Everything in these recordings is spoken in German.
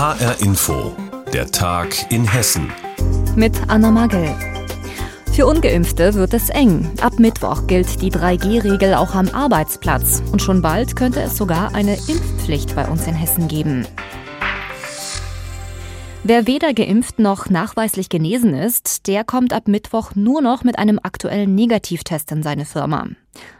HR Info, der Tag in Hessen. Mit Anna Magel. Für ungeimpfte wird es eng. Ab Mittwoch gilt die 3G-Regel auch am Arbeitsplatz. Und schon bald könnte es sogar eine Impfpflicht bei uns in Hessen geben. Wer weder geimpft noch nachweislich genesen ist, der kommt ab Mittwoch nur noch mit einem aktuellen Negativtest in seine Firma.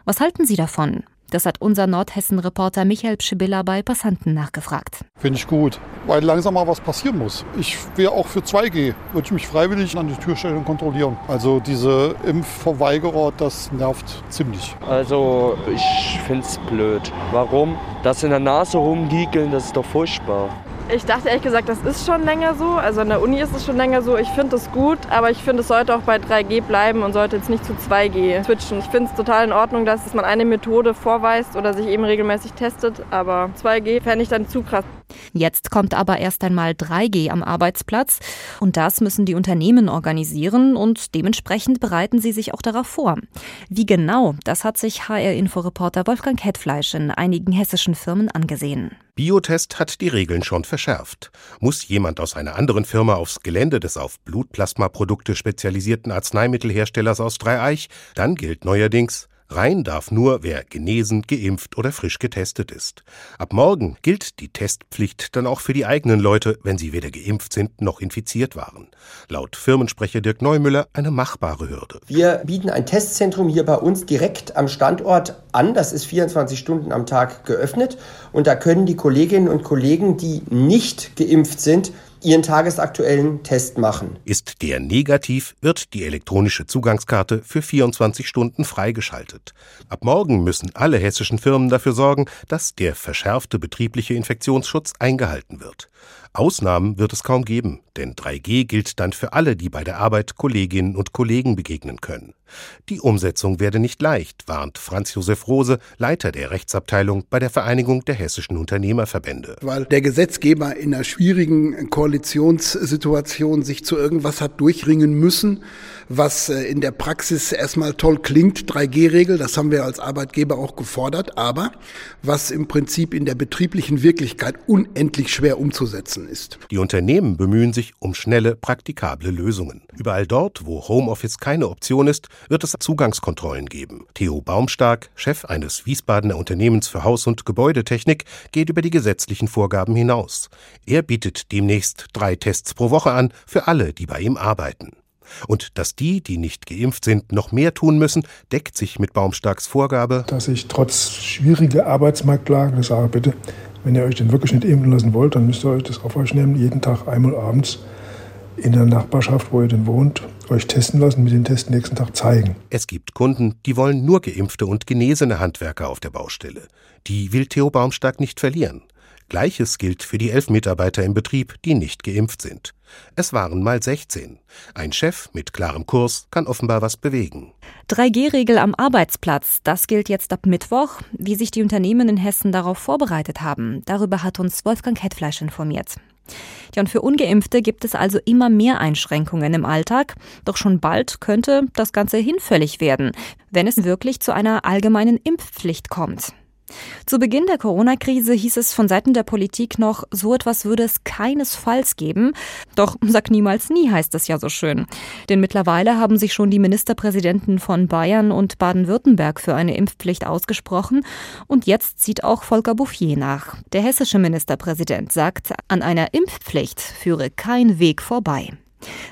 Was halten Sie davon? Das hat unser Nordhessen-Reporter Michael Pschibilla bei Passanten nachgefragt. Finde ich gut, weil langsam mal was passieren muss. Ich wäre auch für 2G, würde ich mich freiwillig an die Tür stellen und kontrollieren. Also diese Impfverweigerer, das nervt ziemlich. Also ich finde es blöd. Warum? Das in der Nase rumgiegeln, das ist doch furchtbar. Ich dachte ehrlich gesagt, das ist schon länger so. Also an der Uni ist es schon länger so. Ich finde es gut, aber ich finde, es sollte auch bei 3G bleiben und sollte jetzt nicht zu 2G switchen. Ich finde es total in Ordnung, dass man eine Methode vorweist oder sich eben regelmäßig testet, aber 2G fände ich dann zu krass. Jetzt kommt aber erst einmal 3G am Arbeitsplatz und das müssen die Unternehmen organisieren und dementsprechend bereiten sie sich auch darauf vor. Wie genau, das hat sich HR-Inforeporter Wolfgang Kettfleisch in einigen hessischen Firmen angesehen. Biotest hat die Regeln schon verschärft. Muss jemand aus einer anderen Firma aufs Gelände des auf Blutplasmaprodukte spezialisierten Arzneimittelherstellers aus Dreieich, dann gilt neuerdings Rein darf nur, wer genesen, geimpft oder frisch getestet ist. Ab morgen gilt die Testpflicht dann auch für die eigenen Leute, wenn sie weder geimpft sind noch infiziert waren. Laut Firmensprecher Dirk Neumüller eine machbare Hürde. Wir bieten ein Testzentrum hier bei uns direkt am Standort an. Das ist 24 Stunden am Tag geöffnet. Und da können die Kolleginnen und Kollegen, die nicht geimpft sind, ihren tagesaktuellen Test machen. Ist der negativ, wird die elektronische Zugangskarte für 24 Stunden freigeschaltet. Ab morgen müssen alle hessischen Firmen dafür sorgen, dass der verschärfte betriebliche Infektionsschutz eingehalten wird. Ausnahmen wird es kaum geben, denn 3G gilt dann für alle, die bei der Arbeit Kolleginnen und Kollegen begegnen können. Die Umsetzung werde nicht leicht, warnt Franz Josef Rose, Leiter der Rechtsabteilung bei der Vereinigung der hessischen Unternehmerverbände. Weil der Gesetzgeber in einer schwierigen Koalitionssituation sich zu irgendwas hat durchringen müssen, was äh, in der Praxis erstmal toll klingt, 3G-Regel, das haben wir als Arbeitgeber auch gefordert, aber was im Prinzip in der betrieblichen Wirklichkeit unendlich schwer umzusetzen ist. Die Unternehmen bemühen sich um schnelle, praktikable Lösungen. Überall dort, wo Homeoffice keine Option ist, wird es Zugangskontrollen geben. Theo Baumstark, Chef eines Wiesbadener Unternehmens für Haus- und Gebäudetechnik, geht über die gesetzlichen Vorgaben hinaus. Er bietet demnächst drei Tests pro Woche an für alle, die bei ihm arbeiten. Und dass die, die nicht geimpft sind, noch mehr tun müssen, deckt sich mit Baumstarks Vorgabe. Dass ich trotz schwieriger Arbeitsmarktlage sage, bitte, wenn ihr euch denn wirklich nicht impfen lassen wollt, dann müsst ihr euch das auf euch nehmen, jeden Tag einmal abends in der Nachbarschaft, wo ihr denn wohnt, euch testen lassen, mit dem Test nächsten Tag zeigen. Es gibt Kunden, die wollen nur geimpfte und genesene Handwerker auf der Baustelle. Die will Theo Baumstark nicht verlieren. Gleiches gilt für die elf Mitarbeiter im Betrieb, die nicht geimpft sind. Es waren mal 16. Ein Chef mit klarem Kurs kann offenbar was bewegen. 3G-Regel am Arbeitsplatz, das gilt jetzt ab Mittwoch. Wie sich die Unternehmen in Hessen darauf vorbereitet haben, darüber hat uns Wolfgang Hetfleisch informiert. Ja, und für Ungeimpfte gibt es also immer mehr Einschränkungen im Alltag. Doch schon bald könnte das Ganze hinfällig werden, wenn es wirklich zu einer allgemeinen Impfpflicht kommt. Zu Beginn der Corona-Krise hieß es von Seiten der Politik noch, so etwas würde es keinesfalls geben. Doch sag niemals nie heißt es ja so schön. Denn mittlerweile haben sich schon die Ministerpräsidenten von Bayern und Baden-Württemberg für eine Impfpflicht ausgesprochen. Und jetzt zieht auch Volker Bouffier nach. Der hessische Ministerpräsident sagt, an einer Impfpflicht führe kein Weg vorbei.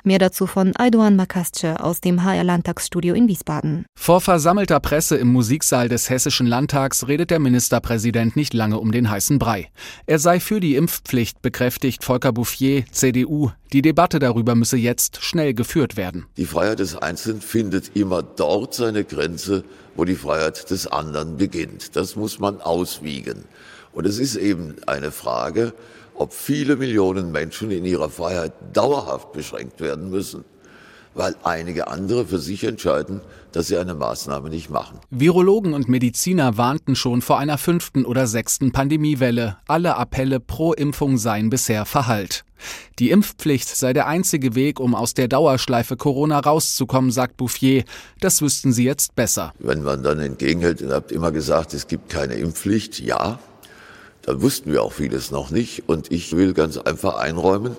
Mehr dazu von Aydoğan Makasce aus dem HR Landtagsstudio in Wiesbaden. Vor versammelter Presse im Musiksaal des Hessischen Landtags redet der Ministerpräsident nicht lange um den heißen Brei. Er sei für die Impfpflicht, bekräftigt Volker Bouffier, CDU. Die Debatte darüber müsse jetzt schnell geführt werden. Die Freiheit des Einzelnen findet immer dort seine Grenze, wo die Freiheit des anderen beginnt. Das muss man auswiegen. Und es ist eben eine Frage, ob viele Millionen Menschen in ihrer Freiheit dauerhaft beschränkt werden müssen, weil einige andere für sich entscheiden, dass sie eine Maßnahme nicht machen. Virologen und Mediziner warnten schon vor einer fünften oder sechsten Pandemiewelle. Alle Appelle pro Impfung seien bisher verhallt. Die Impfpflicht sei der einzige Weg, um aus der Dauerschleife Corona rauszukommen, sagt Bouffier. Das wüssten sie jetzt besser. Wenn man dann entgegenhält, ihr habt immer gesagt, es gibt keine Impfpflicht, ja, dann wussten wir auch vieles noch nicht. Und ich will ganz einfach einräumen,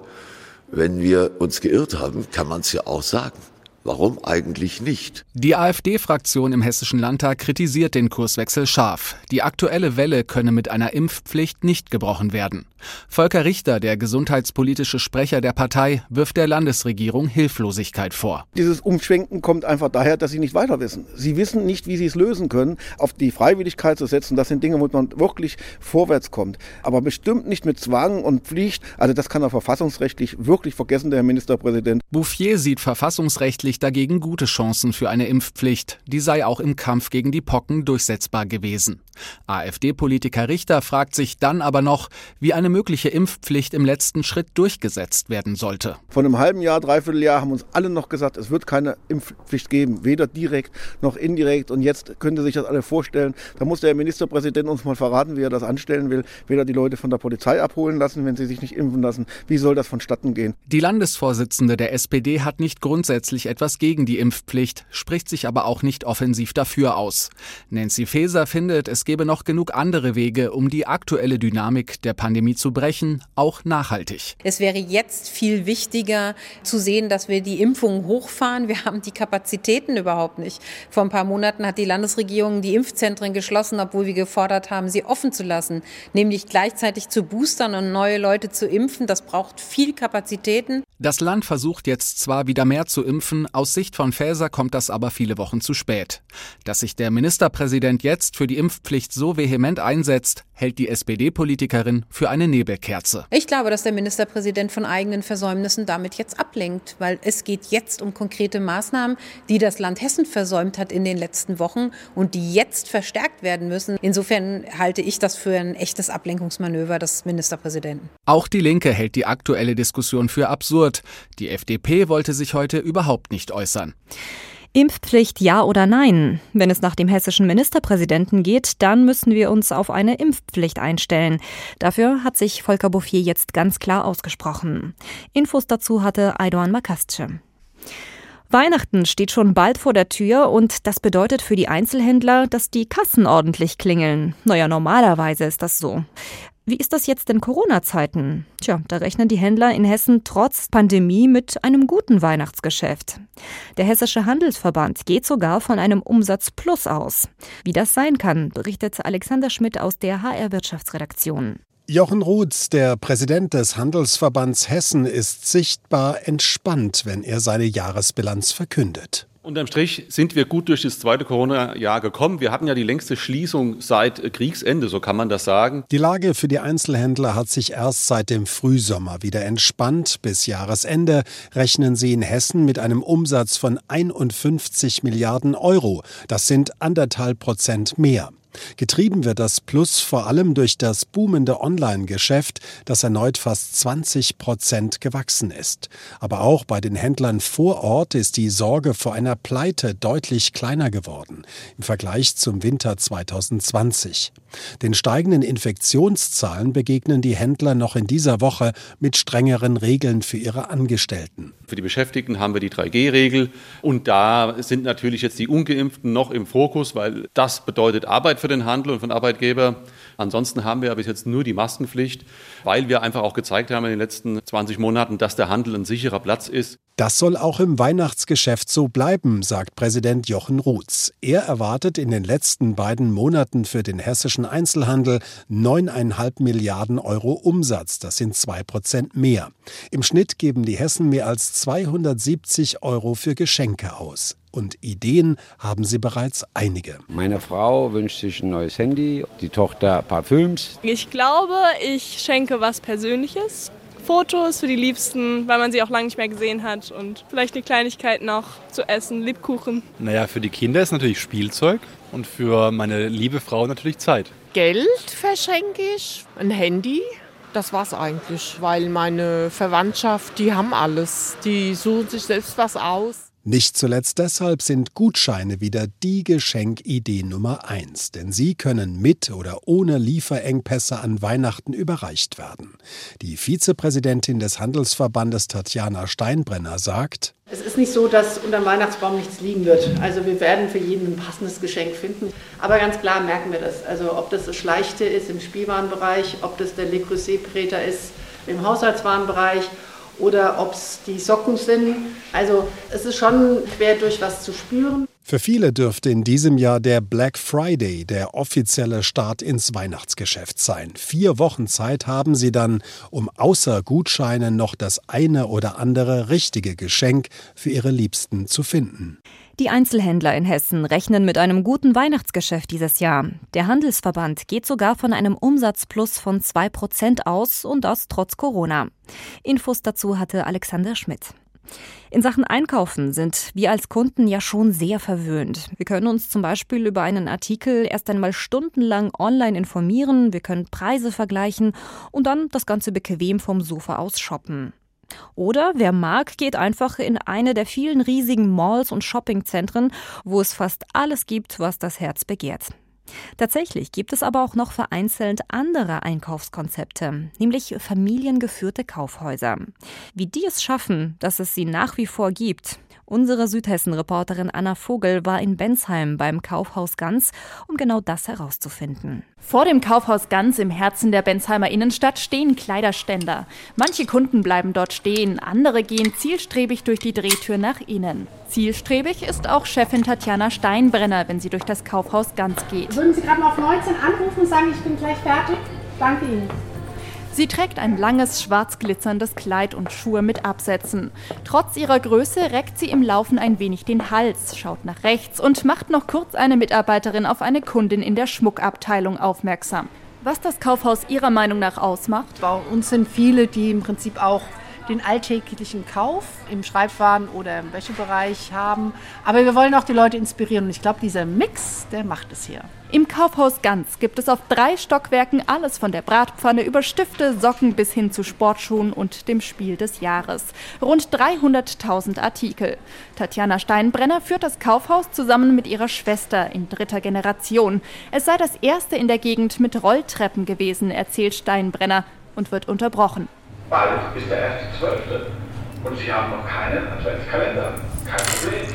wenn wir uns geirrt haben, kann man es ja auch sagen. Warum eigentlich nicht? Die AfD-Fraktion im Hessischen Landtag kritisiert den Kurswechsel scharf. Die aktuelle Welle könne mit einer Impfpflicht nicht gebrochen werden. Volker Richter, der gesundheitspolitische Sprecher der Partei, wirft der Landesregierung Hilflosigkeit vor. Dieses Umschwenken kommt einfach daher, dass sie nicht weiter wissen. Sie wissen nicht, wie sie es lösen können. Auf die Freiwilligkeit zu setzen, das sind Dinge, wo man wirklich vorwärts kommt. Aber bestimmt nicht mit Zwang und Pflicht. Also das kann er verfassungsrechtlich wirklich vergessen, der Herr Ministerpräsident. Bouffier sieht verfassungsrechtlich dagegen gute Chancen für eine Impfpflicht. Die sei auch im Kampf gegen die Pocken durchsetzbar gewesen. AfD-Politiker Richter fragt sich dann aber noch, wie eine mögliche Impfpflicht im letzten Schritt durchgesetzt werden sollte. Vor einem halben Jahr, dreiviertel Jahr haben uns alle noch gesagt, es wird keine Impfpflicht geben, weder direkt noch indirekt. Und jetzt können Sie sich das alle vorstellen. Da muss der Ministerpräsident uns mal verraten, wie er das anstellen will. Weder die Leute von der Polizei abholen lassen, wenn sie sich nicht impfen lassen. Wie soll das vonstatten gehen? Die Landesvorsitzende der SPD hat nicht grundsätzlich etwas gegen die Impfpflicht, spricht sich aber auch nicht offensiv dafür aus. Nancy Faeser findet, es gäbe noch genug andere Wege, um die aktuelle Dynamik der Pandemie zu brechen, auch nachhaltig. Es wäre jetzt viel wichtiger zu sehen, dass wir die Impfungen hochfahren. Wir haben die Kapazitäten überhaupt nicht. Vor ein paar Monaten hat die Landesregierung die Impfzentren geschlossen, obwohl wir gefordert haben, sie offen zu lassen, nämlich gleichzeitig zu boostern und neue Leute zu impfen. Das braucht viel Kapazitäten. Das Land versucht jetzt zwar wieder mehr zu impfen, aus Sicht von Faeser kommt das aber viele Wochen zu spät. Dass sich der Ministerpräsident jetzt für die Impfpflicht so vehement einsetzt, hält die SPD-Politikerin für eine Nebelkerze. Ich glaube, dass der Ministerpräsident von eigenen Versäumnissen damit jetzt ablenkt, weil es geht jetzt um konkrete Maßnahmen, die das Land Hessen versäumt hat in den letzten Wochen und die jetzt verstärkt werden müssen. Insofern halte ich das für ein echtes Ablenkungsmanöver des Ministerpräsidenten. Auch die Linke hält die aktuelle Diskussion für absurd. Die FDP wollte sich heute überhaupt nicht äußern. Impfpflicht ja oder nein? Wenn es nach dem hessischen Ministerpräsidenten geht, dann müssen wir uns auf eine Impfpflicht einstellen. Dafür hat sich Volker Bouffier jetzt ganz klar ausgesprochen. Infos dazu hatte Aydoğan Makasce. Weihnachten steht schon bald vor der Tür und das bedeutet für die Einzelhändler, dass die Kassen ordentlich klingeln. Naja, normalerweise ist das so. Wie ist das jetzt in Corona-Zeiten? Tja, da rechnen die Händler in Hessen trotz Pandemie mit einem guten Weihnachtsgeschäft. Der Hessische Handelsverband geht sogar von einem Umsatzplus aus. Wie das sein kann, berichtet Alexander Schmidt aus der HR Wirtschaftsredaktion. Jochen Ruths, der Präsident des Handelsverbands Hessen, ist sichtbar entspannt, wenn er seine Jahresbilanz verkündet. Unterm Strich sind wir gut durch das zweite Corona-Jahr gekommen. Wir hatten ja die längste Schließung seit Kriegsende, so kann man das sagen. Die Lage für die Einzelhändler hat sich erst seit dem Frühsommer wieder entspannt. Bis Jahresende rechnen sie in Hessen mit einem Umsatz von 51 Milliarden Euro. Das sind anderthalb Prozent mehr. Getrieben wird das Plus vor allem durch das boomende Online-Geschäft, das erneut fast 20 Prozent gewachsen ist. Aber auch bei den Händlern vor Ort ist die Sorge vor einer Pleite deutlich kleiner geworden im Vergleich zum Winter 2020. Den steigenden Infektionszahlen begegnen die Händler noch in dieser Woche mit strengeren Regeln für ihre Angestellten. Für die Beschäftigten haben wir die 3G-Regel und da sind natürlich jetzt die ungeimpften noch im Fokus, weil das bedeutet Arbeit für den Handel und für den Arbeitgeber. Ansonsten haben wir bis jetzt nur die Maskenpflicht, weil wir einfach auch gezeigt haben in den letzten 20 Monaten, dass der Handel ein sicherer Platz ist. Das soll auch im Weihnachtsgeschäft so bleiben, sagt Präsident Jochen Ruths. Er erwartet in den letzten beiden Monaten für den hessischen Einzelhandel 9,5 Milliarden Euro Umsatz. Das sind zwei Prozent mehr. Im Schnitt geben die Hessen mehr als 270 Euro für Geschenke aus. Und Ideen haben sie bereits einige. Meine Frau wünscht sich ein neues Handy, die Tochter Parfüms. Ich glaube, ich schenke was Persönliches. Fotos für die Liebsten, weil man sie auch lange nicht mehr gesehen hat und vielleicht eine Kleinigkeit noch zu essen, Lebkuchen. Naja, für die Kinder ist natürlich Spielzeug und für meine liebe Frau natürlich Zeit. Geld verschenke ich, ein Handy. Das war's eigentlich, weil meine Verwandtschaft, die haben alles. Die suchen sich selbst was aus. Nicht zuletzt deshalb sind Gutscheine wieder die Geschenkidee Nummer eins, denn sie können mit oder ohne Lieferengpässe an Weihnachten überreicht werden. Die Vizepräsidentin des Handelsverbandes Tatjana Steinbrenner sagt, es ist nicht so, dass unter dem Weihnachtsbaum nichts liegen wird. Also wir werden für jeden ein passendes Geschenk finden. Aber ganz klar merken wir das. Also ob das das Schleichte ist im Spielwarenbereich, ob das der Le Creuset-Präter ist im Haushaltswarenbereich oder ob es die Socken sind. Also es ist schon schwer durch was zu spüren. Für viele dürfte in diesem Jahr der Black Friday der offizielle Start ins Weihnachtsgeschäft sein. Vier Wochen Zeit haben sie dann, um außer Gutscheinen noch das eine oder andere richtige Geschenk für ihre Liebsten zu finden. Die Einzelhändler in Hessen rechnen mit einem guten Weihnachtsgeschäft dieses Jahr. Der Handelsverband geht sogar von einem Umsatzplus von 2% aus und das trotz Corona. Infos dazu hatte Alexander Schmidt. In Sachen Einkaufen sind wir als Kunden ja schon sehr verwöhnt. Wir können uns zum Beispiel über einen Artikel erst einmal stundenlang online informieren, wir können Preise vergleichen und dann das Ganze bequem vom Sofa aus shoppen. Oder wer mag, geht einfach in eine der vielen riesigen Malls und Shoppingzentren, wo es fast alles gibt, was das Herz begehrt. Tatsächlich gibt es aber auch noch vereinzelt andere Einkaufskonzepte, nämlich familiengeführte Kaufhäuser. Wie die es schaffen, dass es sie nach wie vor gibt, Unsere Südhessen-Reporterin Anna Vogel war in Bensheim beim Kaufhaus Ganz, um genau das herauszufinden. Vor dem Kaufhaus Ganz im Herzen der Bensheimer Innenstadt stehen Kleiderständer. Manche Kunden bleiben dort stehen, andere gehen zielstrebig durch die Drehtür nach innen. Zielstrebig ist auch Chefin Tatjana Steinbrenner, wenn sie durch das Kaufhaus Ganz geht. Würden Sie gerade mal auf 19 anrufen und sagen, ich bin gleich fertig? Danke Ihnen. Sie trägt ein langes, schwarz glitzerndes Kleid und Schuhe mit Absätzen. Trotz ihrer Größe reckt sie im Laufen ein wenig den Hals, schaut nach rechts und macht noch kurz eine Mitarbeiterin auf eine Kundin in der Schmuckabteilung aufmerksam. Was das Kaufhaus Ihrer Meinung nach ausmacht? Bei uns sind viele, die im Prinzip auch den alltäglichen Kauf im Schreibwaren oder im Wäschebereich haben. Aber wir wollen auch die Leute inspirieren und ich glaube, dieser Mix, der macht es hier. Im Kaufhaus Ganz gibt es auf drei Stockwerken alles von der Bratpfanne über Stifte, Socken bis hin zu Sportschuhen und dem Spiel des Jahres. Rund 300.000 Artikel. Tatjana Steinbrenner führt das Kaufhaus zusammen mit ihrer Schwester in dritter Generation. Es sei das erste in der Gegend mit Rolltreppen gewesen, erzählt Steinbrenner und wird unterbrochen. Bald ist der 1.12. und Sie haben noch keinen Adventskalender. Kein Problem.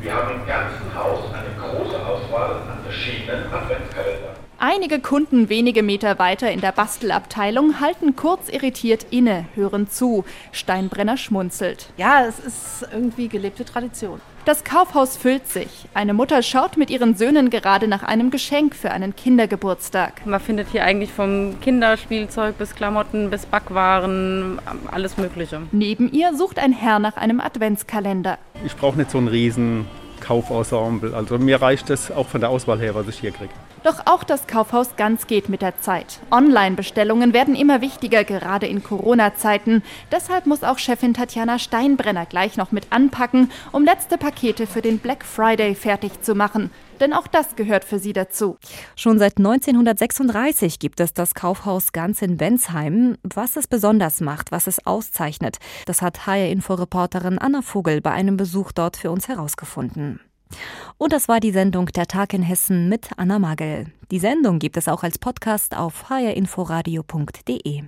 Wir haben im ganzen Haus eine große Auswahl an verschiedenen Adventskalendern. Einige Kunden wenige Meter weiter in der Bastelabteilung halten kurz irritiert inne, hören zu. Steinbrenner schmunzelt. Ja, es ist irgendwie gelebte Tradition. Das Kaufhaus füllt sich. Eine Mutter schaut mit ihren Söhnen gerade nach einem Geschenk für einen Kindergeburtstag. Man findet hier eigentlich vom Kinderspielzeug bis Klamotten bis Backwaren alles Mögliche. Neben ihr sucht ein Herr nach einem Adventskalender. Ich brauche nicht so einen riesen Kaufensemble. Also mir reicht es auch von der Auswahl her, was ich hier kriege. Doch auch das Kaufhaus Ganz geht mit der Zeit. Online-Bestellungen werden immer wichtiger, gerade in Corona-Zeiten. Deshalb muss auch Chefin Tatjana Steinbrenner gleich noch mit anpacken, um letzte Pakete für den Black Friday fertig zu machen. Denn auch das gehört für sie dazu. Schon seit 1936 gibt es das Kaufhaus Ganz in Bensheim. Was es besonders macht, was es auszeichnet, das hat HR-Info-Reporterin Anna Vogel bei einem Besuch dort für uns herausgefunden. Und das war die Sendung Der Tag in Hessen mit Anna Magel. Die Sendung gibt es auch als Podcast auf hrinforadio.de.